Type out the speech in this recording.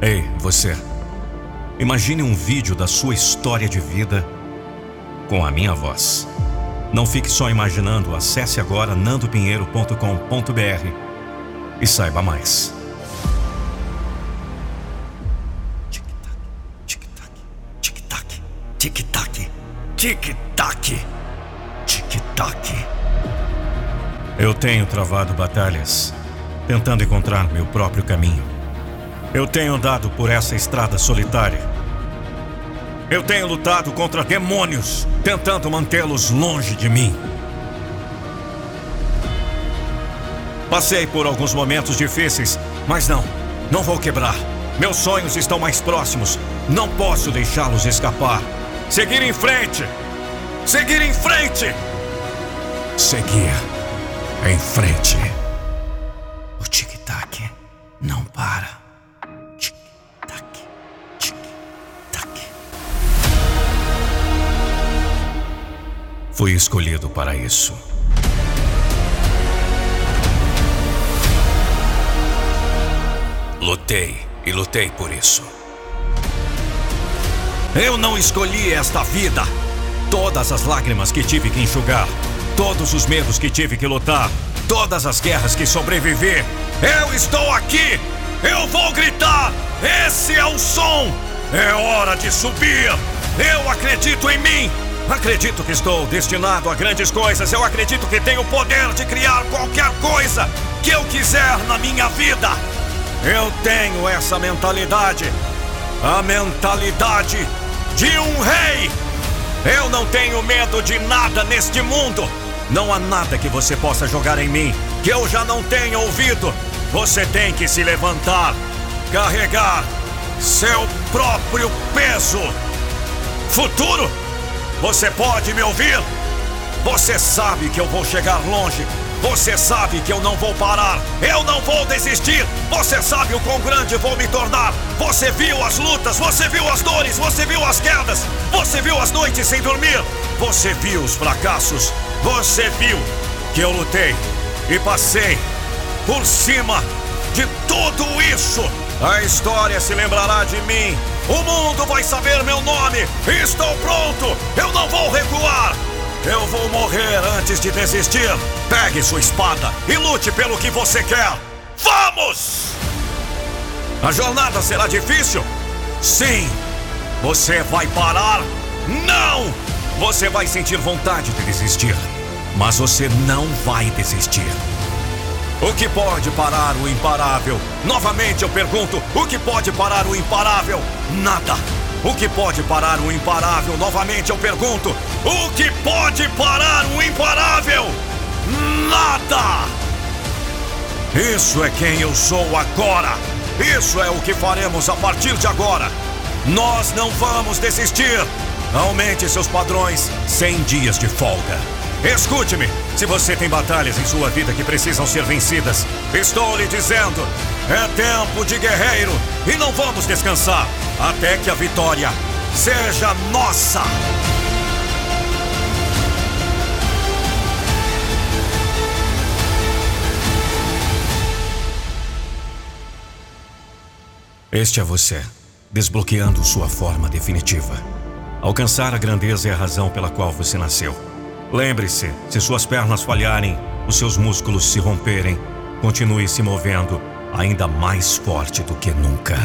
Ei, você. Imagine um vídeo da sua história de vida com a minha voz. Não fique só imaginando, acesse agora nandopinheiro.com.br e saiba mais. Tic-tac, tic-tac, tic-tac, tic-tac, tic-tac. Eu tenho travado batalhas, tentando encontrar meu próprio caminho. Eu tenho andado por essa estrada solitária. Eu tenho lutado contra demônios, tentando mantê-los longe de mim. Passei por alguns momentos difíceis, mas não, não vou quebrar. Meus sonhos estão mais próximos. Não posso deixá-los escapar. Seguir em frente! Seguir em frente! Seguir em frente. O tic-tac não para. Fui escolhido para isso. Lutei e lutei por isso. Eu não escolhi esta vida. Todas as lágrimas que tive que enxugar, todos os medos que tive que lutar, todas as guerras que sobrevivi. Eu estou aqui! Eu vou gritar! Esse é o som! É hora de subir! Eu acredito em mim! Acredito que estou destinado a grandes coisas. Eu acredito que tenho o poder de criar qualquer coisa que eu quiser na minha vida. Eu tenho essa mentalidade. A mentalidade de um rei. Eu não tenho medo de nada neste mundo. Não há nada que você possa jogar em mim que eu já não tenha ouvido. Você tem que se levantar, carregar seu próprio peso. Futuro? Você pode me ouvir? Você sabe que eu vou chegar longe. Você sabe que eu não vou parar. Eu não vou desistir. Você sabe o quão grande vou me tornar. Você viu as lutas, você viu as dores, você viu as quedas, você viu as noites sem dormir. Você viu os fracassos. Você viu que eu lutei e passei por cima de tudo isso. A história se lembrará de mim. O mundo vai saber meu nome. Estou pronto. Eu não vou recuar. Eu vou morrer antes de desistir. Pegue sua espada e lute pelo que você quer. Vamos! A jornada será difícil? Sim. Você vai parar? Não! Você vai sentir vontade de desistir, mas você não vai desistir. O que pode parar o imparável? Novamente eu pergunto: o que pode parar o imparável? Nada. O que pode parar o imparável? Novamente eu pergunto: o que pode parar o imparável? Nada! Isso é quem eu sou agora. Isso é o que faremos a partir de agora. Nós não vamos desistir. Aumente seus padrões 100 dias de folga. Escute-me, se você tem batalhas em sua vida que precisam ser vencidas, estou lhe dizendo: é tempo de guerreiro e não vamos descansar até que a vitória seja nossa. Este é você, desbloqueando sua forma definitiva. Alcançar a grandeza é a razão pela qual você nasceu. Lembre-se: se suas pernas falharem, os seus músculos se romperem, continue se movendo ainda mais forte do que nunca.